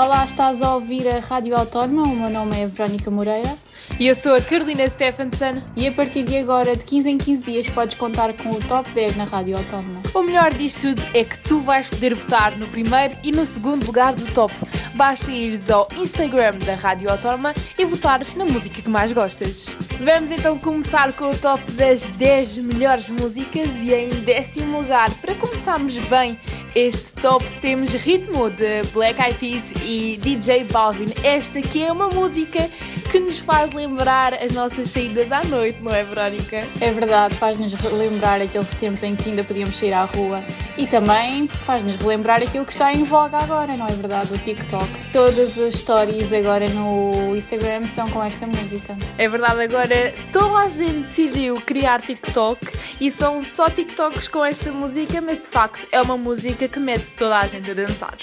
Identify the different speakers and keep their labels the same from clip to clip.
Speaker 1: Olá, estás a ouvir a Rádio Autónoma. O meu nome é Verónica Moreira.
Speaker 2: E eu sou a Carolina Stephenson.
Speaker 1: E a partir de agora, de 15 em 15 dias, podes contar com o Top 10 na Rádio Autónoma.
Speaker 2: O melhor disto tudo é que tu vais poder votar no primeiro e no segundo lugar do top. Basta ires ao Instagram da Rádio Autónoma e votares na música que mais gostas. Vamos então começar com o top das 10 melhores músicas e em décimo lugar, para começarmos bem este top, temos Ritmo de Black Eyed Peas e DJ Balvin. Esta aqui é uma música que nos faz lembrar as nossas saídas à noite, não é, Verónica?
Speaker 1: É verdade, faz-nos lembrar aqueles tempos em que ainda podíamos sair à rua e também faz-nos relembrar aquilo que está em voga agora, não é verdade? O TikTok. Todas as stories agora no Instagram são com esta música.
Speaker 2: É verdade, agora toda a gente decidiu criar TikTok e são só TikToks com esta música, mas de facto é uma música que mete toda a gente a dançar.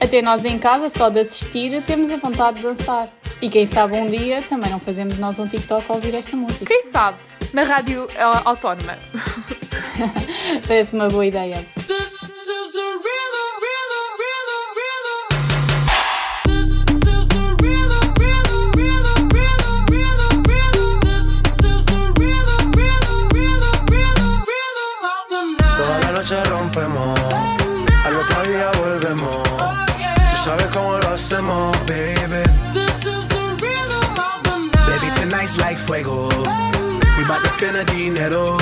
Speaker 1: Até nós em casa, só de assistir, temos a vontade de dançar. E quem sabe um dia também não fazemos nós um TikTok a ouvir esta música.
Speaker 2: Quem sabe? Na rádio autónoma.
Speaker 1: Parece uma boa ideia.
Speaker 3: Toda fuego. We bout to spend the dinero.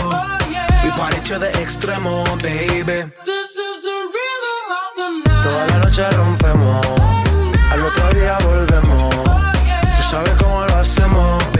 Speaker 3: We party to the extremo, baby. Toda la noche rompemos, al otro día volvemos. Tú sabes cómo lo hacemos, baby.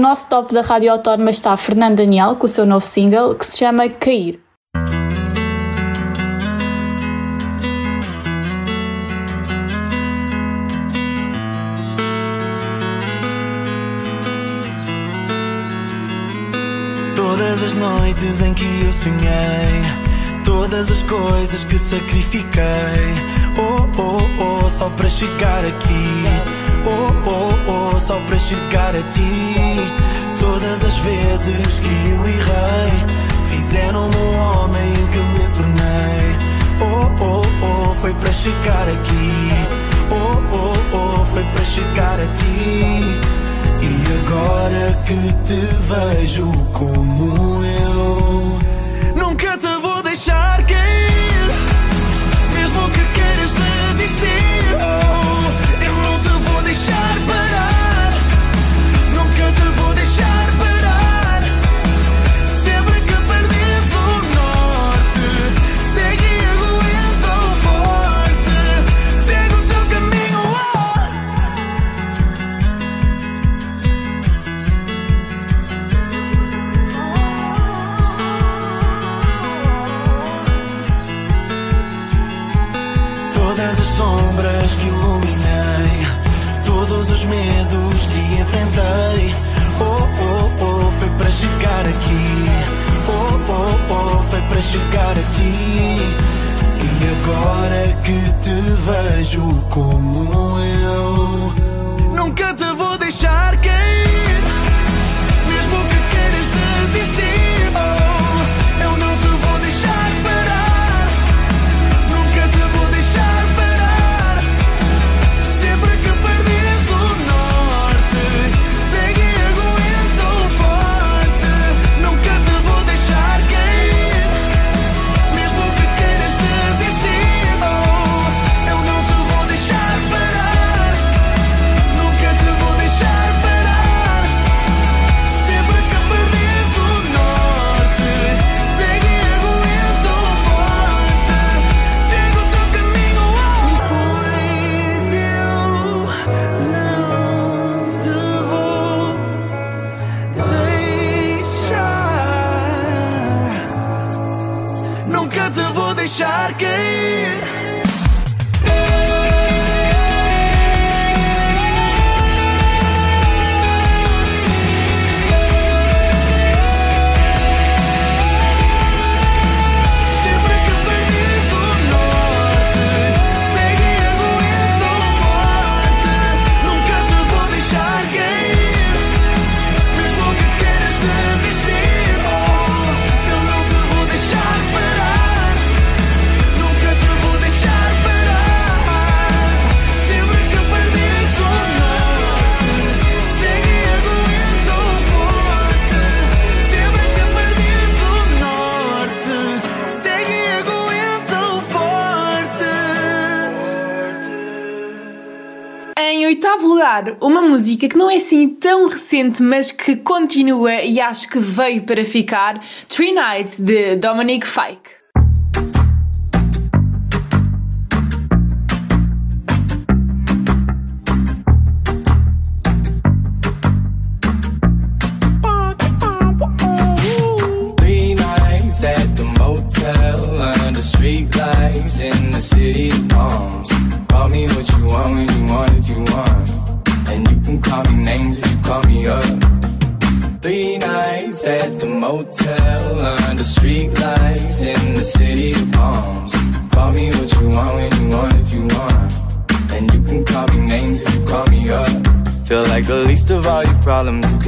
Speaker 1: nosso top da Rádio Autónoma está Fernando Daniel com o seu novo single que se chama Cair.
Speaker 4: Todas as noites em que eu sonhei, todas as coisas que sacrifiquei, oh oh oh, só para chegar aqui Oh, oh, oh, só para chegar a ti. Todas as vezes que eu errei, fizeram-me o homem que me tornei. Oh, oh, oh, foi para chegar aqui. Oh, oh, oh, foi para chegar a ti. E agora que te vejo como eu, nunca te para chegar aqui. E agora que te vejo como eu, nunca te
Speaker 2: uma música que não é assim tão recente, mas que continua e acho que veio para ficar: Three Nights de Dominic Fike.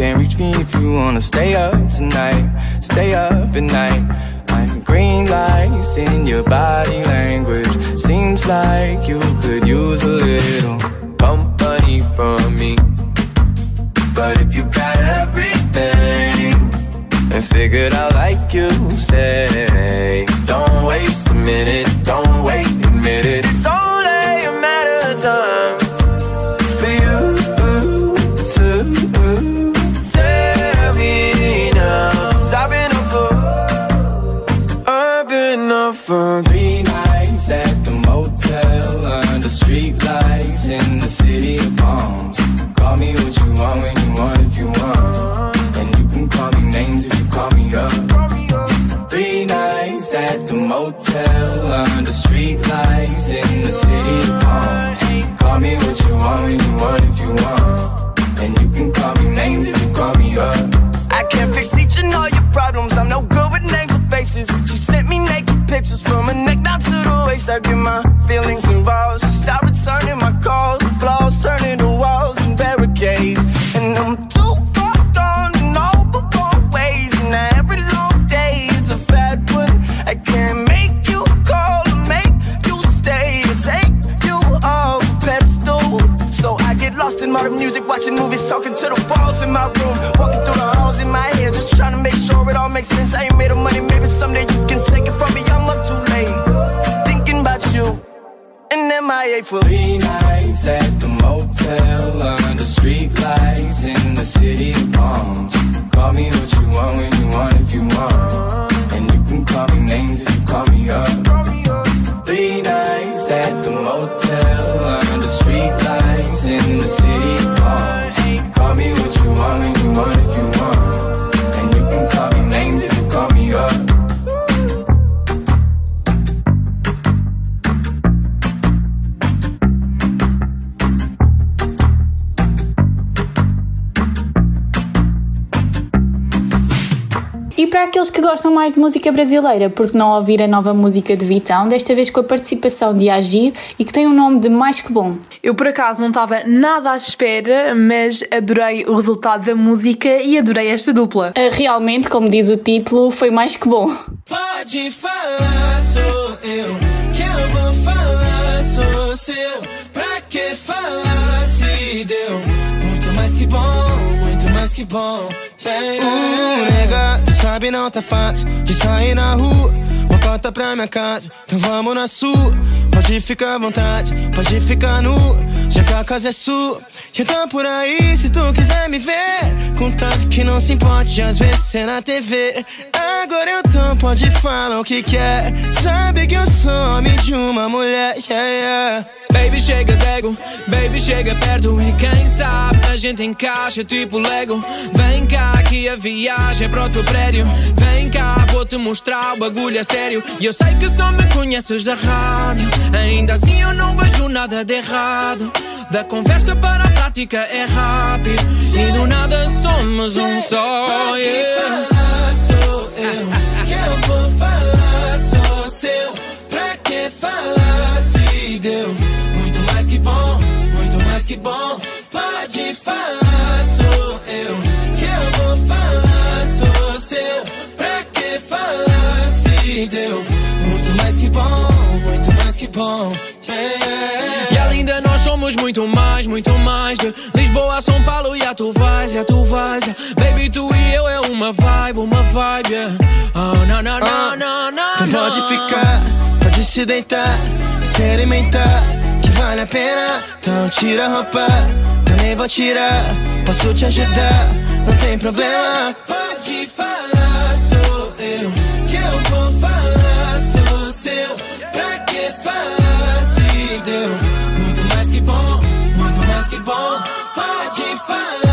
Speaker 5: Can't reach me if you wanna stay up tonight. Stay up at night. I'm green lights in your body language. Seems like you could use a little in the city of palms. Call me what you want when you want if you want, and you can call me names if you call me up. Three nights at the motel under street lights in the city of palms. Call me what you want when you want if you want, and you can call me names if you call me up.
Speaker 4: I can't fix each and all
Speaker 6: feelings involved. So stop returning my calls, the flaws turning to walls and barricades. And I'm too far gone in all the wrong ways. And now every long day is a bad one. I can't make you call or make you stay or take you off a pedestal. So I get lost in modern music, watching movies, talking to the walls in my room, walking through the halls in my head, just trying to make sure it all makes sense. I ain't made of money, maybe someday you can take it from me. And MIA for
Speaker 5: Three nights at the motel under street lights in the city of palms.
Speaker 1: Mais de música brasileira, porque não ouvir a nova música de Vitão, desta vez com a participação de Agir e que tem o nome de Mais Que Bom.
Speaker 2: Eu por acaso não estava nada à espera, mas adorei o resultado da música e adorei esta dupla.
Speaker 1: Ah, Realmente, como diz o título, foi mais que bom.
Speaker 7: Pode falar, sou eu. Que eu vou falar, sou seu. Pra que falar se deu? Muito mais que bom, muito mais que bom. Yeah. Uh, nega, tu sabe não tá fácil de sair na rua. Uma cota pra minha casa, então vamos na sua. Pode ficar à vontade, pode ficar nu. Já que a casa é sua. Eu tô por aí se tu quiser me ver. Contanto que não se importe às vezes ser na TV. Agora eu tô, pode falar o que quer. Sabe que eu sou homem de uma mulher, yeah, yeah. Baby, chega dego, baby, chega perto. E quem sabe a gente encaixa tipo Lego. Vem cá que a viagem é pro teu prédio. Vem cá, vou te mostrar o bagulho é sério. E eu sei que só me conheces da rádio. Ainda assim eu não vejo nada de errado. Da conversa para a prática é rápido. E do nada somos um só, yeah eu vou falar, sou seu. Pra que falar se deu? Muito mais que bom, muito mais que bom somos muito mais, muito mais De Lisboa São Paulo e a tu vais, e a tu vais Baby, tu e eu é uma vibe, uma vibe yeah. Oh, não, não, não, não, não Tu pode ficar, pode se deitar Experimentar, que vale a pena. Então tira a roupa, também vou tirar Posso te ajudar, não tem problema. Pode falar, sou eu Que eu vou falar, sou seu. Pra que falar se deu que bom Pode falar,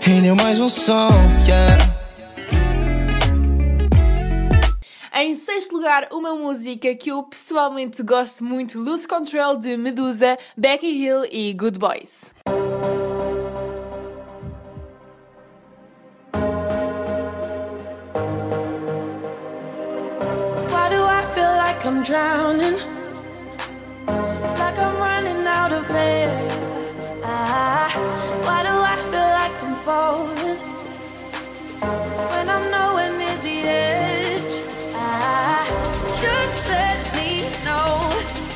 Speaker 7: Rendeu mais um som, yeah.
Speaker 2: Em sexto lugar, uma música que eu pessoalmente gosto muito, Lose Control de Medusa, Becky Hill e Good Boys.
Speaker 8: Why do I feel like I'm drowning? Like I'm running out of air. Falling? When I'm nowhere near the edge. Ah, just let me know.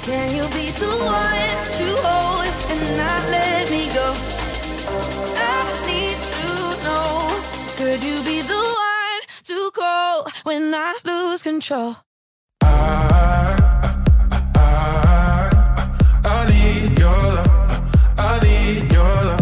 Speaker 8: Can you be the one to hold and not let me go? I need to know. Could you be the one to call when I lose control?
Speaker 3: I. I. I need your love. I need your love.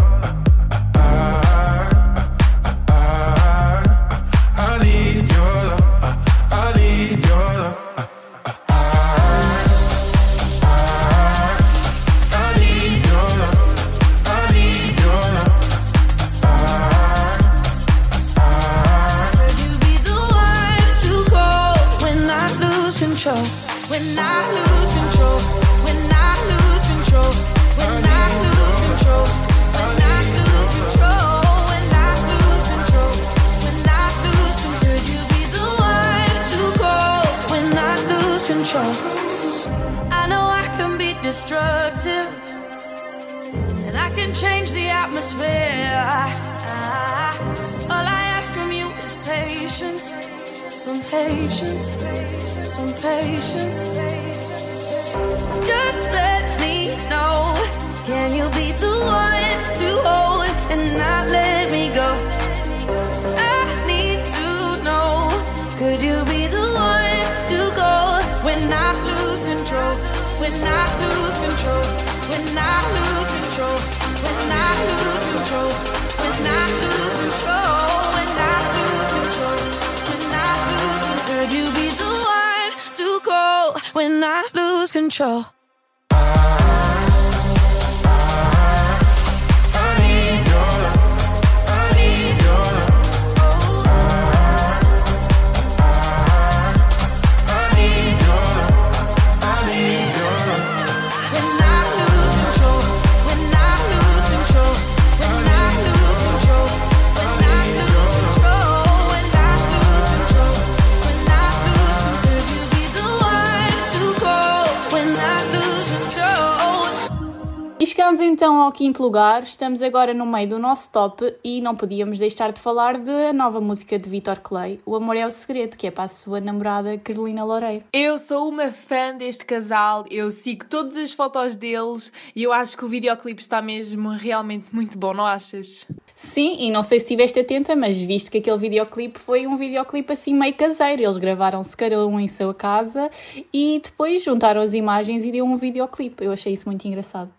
Speaker 8: Control?
Speaker 1: Chegamos então ao quinto lugar, estamos agora no meio do nosso top e não podíamos deixar de falar da nova música de Vitor Clay, O Amor é o Segredo, que é para a sua namorada Carolina Loureiro.
Speaker 2: Eu sou uma fã deste casal, eu sigo todas as fotos deles e eu acho que o videoclipe está mesmo realmente muito bom, não achas?
Speaker 1: Sim, e não sei se estiveste atenta, mas visto que aquele videoclipe foi um videoclipe assim meio caseiro, eles gravaram-se cada um em sua casa e depois juntaram as imagens e deu um videoclipe. Eu achei isso muito engraçado.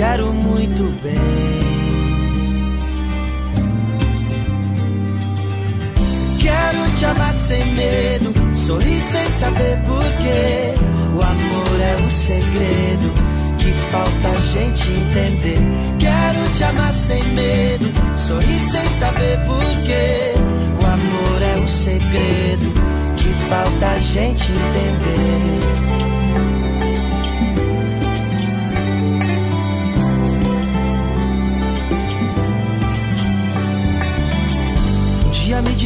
Speaker 9: quero muito bem. Quero te amar sem medo, sorrir sem saber porquê. O amor é o segredo que falta a gente entender. Quero te amar sem medo, sorrir sem saber porquê. O amor é o segredo que falta a gente entender.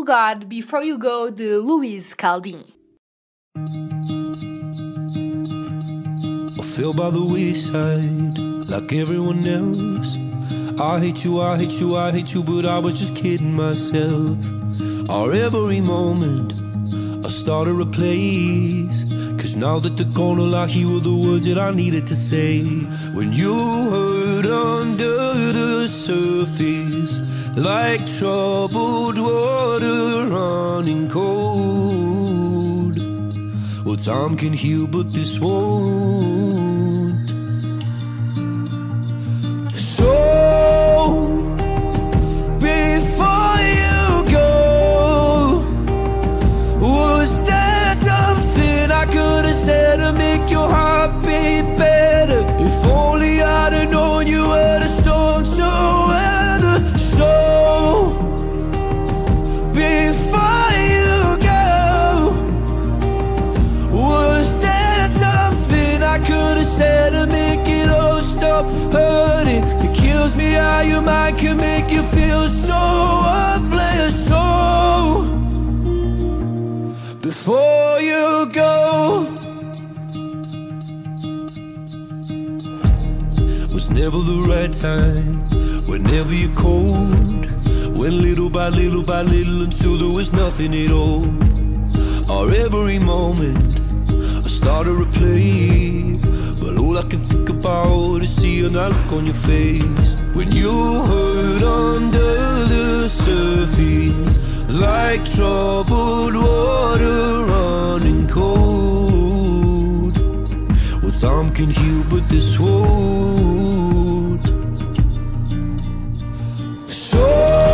Speaker 2: Lugar, Before You Go, de Luiz Caldin.
Speaker 10: I fell by the wayside like everyone else. I hate you, I hate you, I hate you, but I was just kidding myself. Our every moment, I started a place. Cause now that gone, all I hear were the words that I needed to say. When you hurt under the surface, like troubled water running cold. Oh, well, time can heal, but this won't. It kills me how your mind can make you feel so worthless. So, before you go, was never the right time. Whenever you're cold, went little by little by little until there was nothing at all. Or every moment, I started to play. But all I can think about is seeing that look on your face when you hurt under the surface, like troubled water running cold. Well, time can heal, but this won't. So,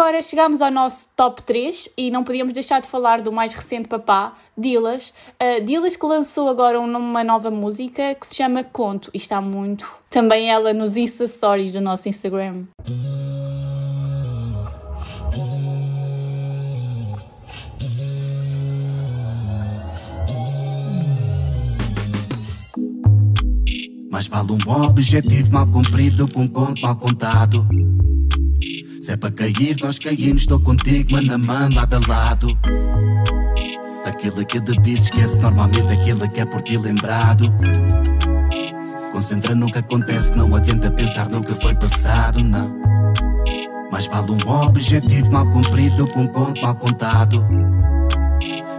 Speaker 1: agora chegamos ao nosso top 3 e não podíamos deixar de falar do mais recente papá, Dilas. Uh, Dilas que lançou agora uma nova música que se chama Conto e está muito. Também ela nos Insta Stories do nosso Instagram.
Speaker 9: Mais vale um objetivo mal cumprido que um conto mal contado. Se é para cair, nós caímos, estou contigo, mano a mano, lado a lado. Aquilo que te disse, esquece normalmente aquilo que é por ti lembrado. Concentra no que acontece, não adianta pensar no que foi passado, não. Mais vale um objetivo mal cumprido que um conto mal contado.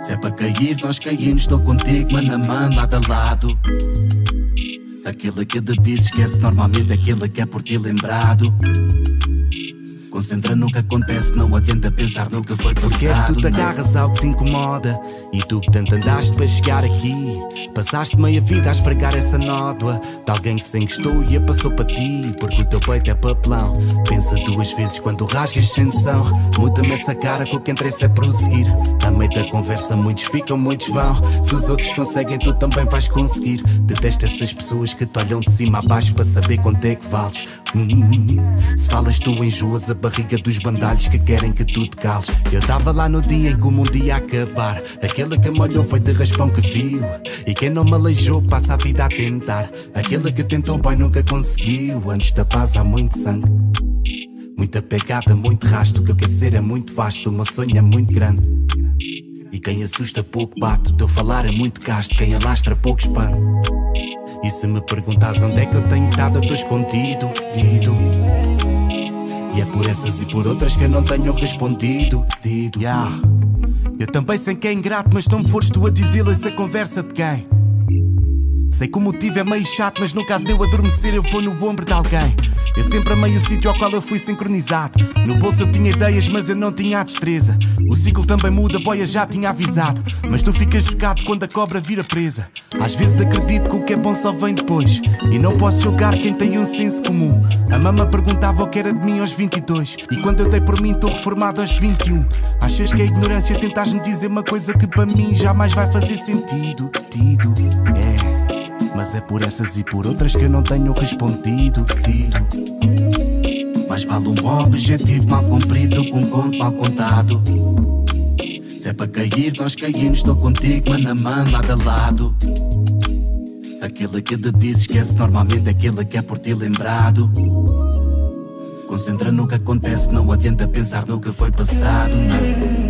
Speaker 9: Se é para cair, nós caímos, estou contigo, mano a mano, lado a lado. Aquilo que te disse, esquece normalmente aquilo que é por ti lembrado. Concentra no que acontece, não adianta pensar no que foi
Speaker 11: Porque é que
Speaker 9: passado.
Speaker 11: tu te agarras ao que te incomoda? E tu que tanto andaste para chegar aqui Passaste meia vida a esfregar essa nódoa De alguém que se encostou e a passou para ti Porque o teu peito é papelão. Pensa duas vezes quando rasgas sem noção. Muda-me essa cara que o que interessa é prosseguir. A meio da conversa muitos ficam, muitos vão. Se os outros conseguem tu também vais conseguir. Detesto essas pessoas que te olham de cima a baixo Para saber quanto é que vales Hum, se falas tu enjoas a barriga dos bandalhos que querem que tu te cales. Eu tava lá no dia em que o mundo ia acabar. Aquele que me olhou foi de raspão que viu. E quem não me aleijou passa a vida a tentar. Aquele que tentou bem nunca conseguiu. Antes da paz há muito sangue. Muita pegada, muito rasto. O que eu quero ser é muito vasto. O meu sonho é muito grande. E quem assusta pouco bate. O teu falar é muito casto. Quem alastra pouco expande. E se me perguntas onde é que eu tenho estado, eu estou escondido, dido. E é por essas e por outras que eu não tenho respondido, dido. Yeah. Eu também sei que é ingrato, mas não me fores tu a dizê-lo essa conversa de quem? Sei que o motivo é meio chato, mas no caso de eu adormecer, eu vou no ombro de alguém. Eu sempre amei o sítio ao qual eu fui sincronizado. No bolso eu tinha ideias, mas eu não tinha a destreza. O ciclo também muda, boia já tinha avisado. Mas tu ficas chocado quando a cobra vira presa. Às vezes acredito que o que é bom só vem depois. E não posso julgar quem tem um senso comum. A mama perguntava o que era de mim aos 22. E quando eu dei por mim, estou reformado aos 21. Achas que a ignorância tentas me dizer uma coisa que para mim jamais vai fazer sentido? Tido, é. Mas é por essas e por outras que eu não tenho respondido. Tiro. Mas vale um objetivo mal cumprido com um conto mal contado. Se é para cair, nós caímos. Estou contigo, mano a mano, lado a lado. Aquele que te diz esquece normalmente aquele que é por ti lembrado. Concentra no que acontece, não adianta pensar no que foi passado, não.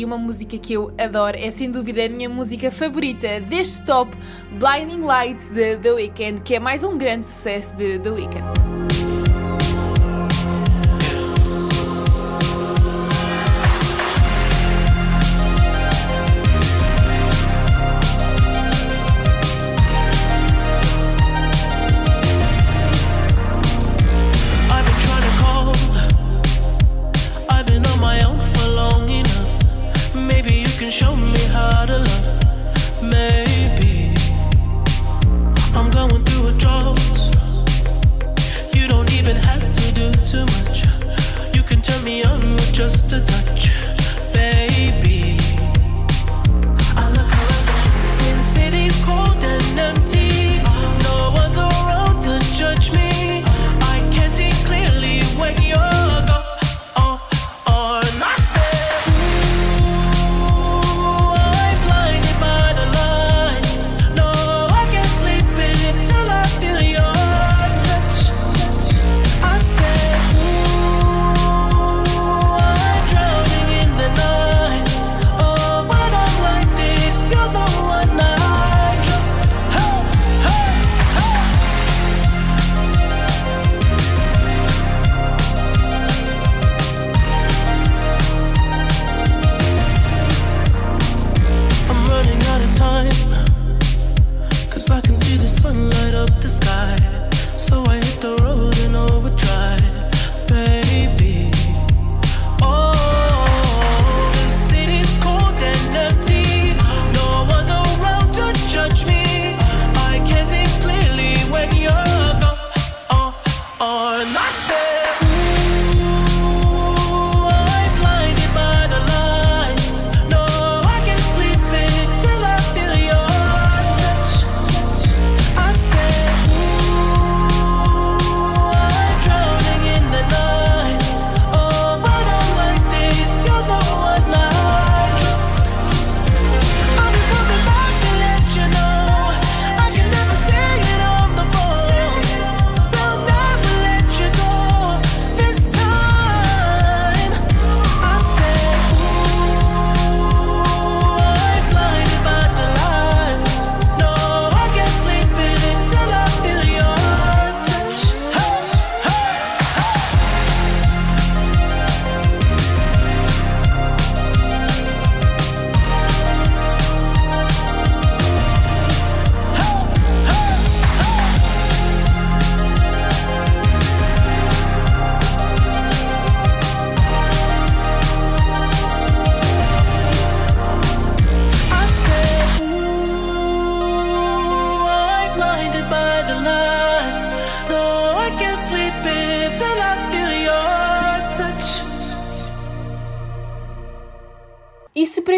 Speaker 2: E uma música que eu adoro, é sem dúvida a minha música favorita deste top, Blinding Lights de The Weeknd, que é mais um grande sucesso de The Weeknd.
Speaker 12: Just a touch,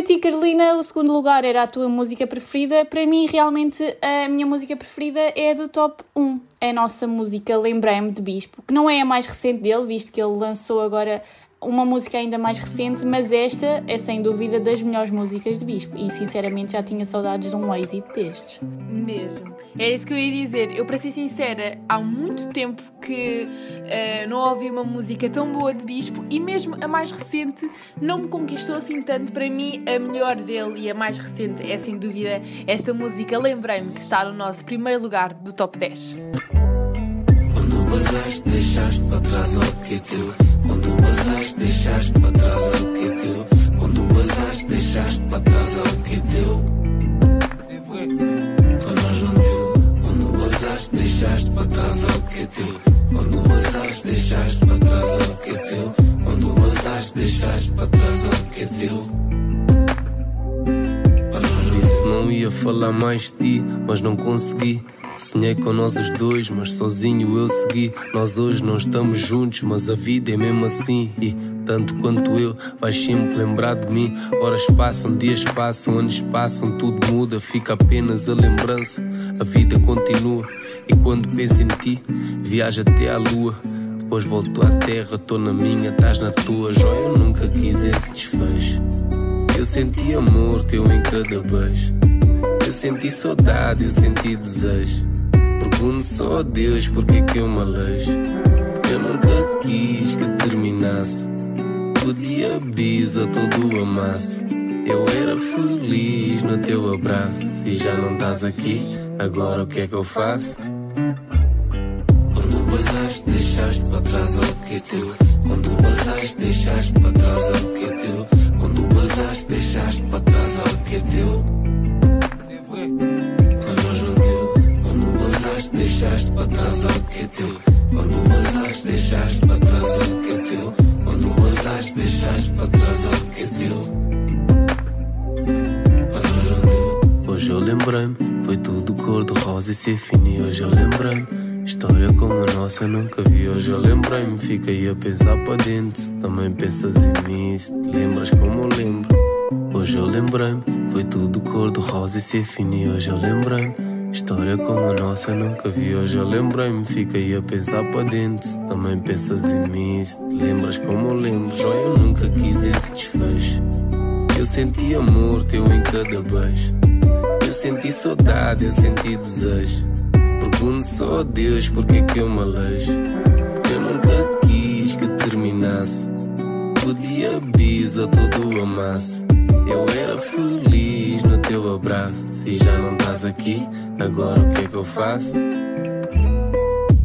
Speaker 1: para ti, Carolina, o segundo lugar era a tua música preferida, para mim realmente a minha música preferida é do top 1. É a nossa música Lembrei-me de Bispo, que não é a mais recente dele, visto que ele lançou agora uma música ainda mais recente, mas esta é sem dúvida das melhores músicas de Bispo e sinceramente já tinha saudades de um êxito destes.
Speaker 2: Mesmo. É isso que eu ia dizer. Eu, para ser sincera, há muito tempo que uh, não ouvi uma música tão boa de Bispo e mesmo a mais recente não me conquistou assim tanto. Para mim, a melhor dele e a mais recente é sem dúvida esta música. Lembrei-me que está no nosso primeiro lugar do top 10.
Speaker 13: Quando basaste, deixaste para trás o que é teu. Quando basaste, deixaste para trás o que é teu. Quando basaste, deixaste para trás o que é teu. Mais um teu. Quando basaste, deixaste para trás o que é teu. Quando basaste, deixaste para trás o que é teu. Quando basaste, deixaste para trás o que é teu.
Speaker 14: Não ia falar mais de ti, mas não consegui. Sonhei com nós os dois, mas sozinho eu segui. Nós hoje não estamos juntos, mas a vida é mesmo assim. E tanto quanto eu, vais sempre lembrar de mim. Horas passam, dias passam, anos passam, tudo muda, fica apenas a lembrança. A vida continua. E quando penso em ti, viajo até à lua. Depois volto à terra, tô na minha, estás na tua. Joia, eu nunca quis esse desfecho. Eu senti amor teu em cada beijo. Eu senti saudade, eu senti desejo. Pergunto só a Deus porque que eu me alejo. Eu nunca quis que terminasse. Podia bisa todo amasse. Eu era feliz no teu abraço. Se já não estás aqui, agora o que é que eu faço?
Speaker 13: Quando basaste, deixaste para trás o que é teu. Quando basaste, deixaste para trás o que é teu. Quando basaste, deixaste para trás o que é teu. Para trás o que é teu. Quando basaste, deixaste para trás o que é teu. Quando basaste, deixaste para trás o que é teu.
Speaker 14: Hoje eu lembrei-me, foi tudo cor de rosa e ser fino. E hoje eu lembrei-me, história como a nossa nunca vi. Hoje eu lembrei-me, fiquei a pensar para dentro. Se também pensas em mim, se te lembras como eu lembro. Hoje eu lembrei-me, foi tudo cor de rosa e ser fino. E hoje eu lembrei-me, história como a nossa nunca vi. Hoje eu lembrei-me, fiquei a pensar para dentro. Se também pensas em mim, se te lembras como eu lembro. Joia, eu nunca quis esse desfecho. Eu senti amor teu em cada beijo. Eu senti saudade, eu senti desejo. Pergunto só a Deus porque que eu me alejo. Eu nunca quis que terminasse. Podia bisa todo feliz Se já não estás aqui, agora o que é que eu faço?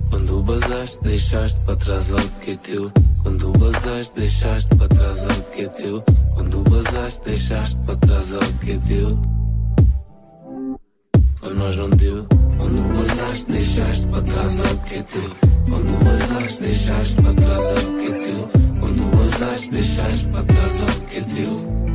Speaker 13: Quando basaste, deixaste para trás algo que é teu. Quando basaste, deixaste para trás algo que é teu. Quando basaste, deixaste para trás algo que é teu. Foi nós não deu. Quando basaste, deixaste para trás algo que é teu. Quando basaste, deixaste para trás algo que é teu. Quando basaste, deixaste para trás algo que é teu.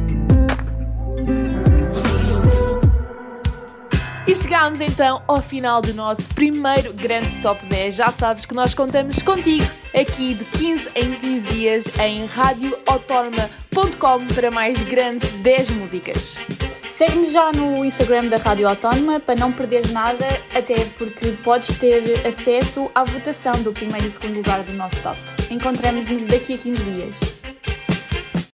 Speaker 2: E chegámos então ao final do nosso primeiro grande top 10. Já sabes que nós contamos contigo aqui de 15 em 15 dias em radioautónoma.com para mais grandes 10 músicas.
Speaker 1: Segue-nos já no Instagram da Rádio Autónoma para não perderes nada, até porque podes ter acesso à votação do primeiro e segundo lugar do nosso top. Encontramos-nos daqui a 15 dias.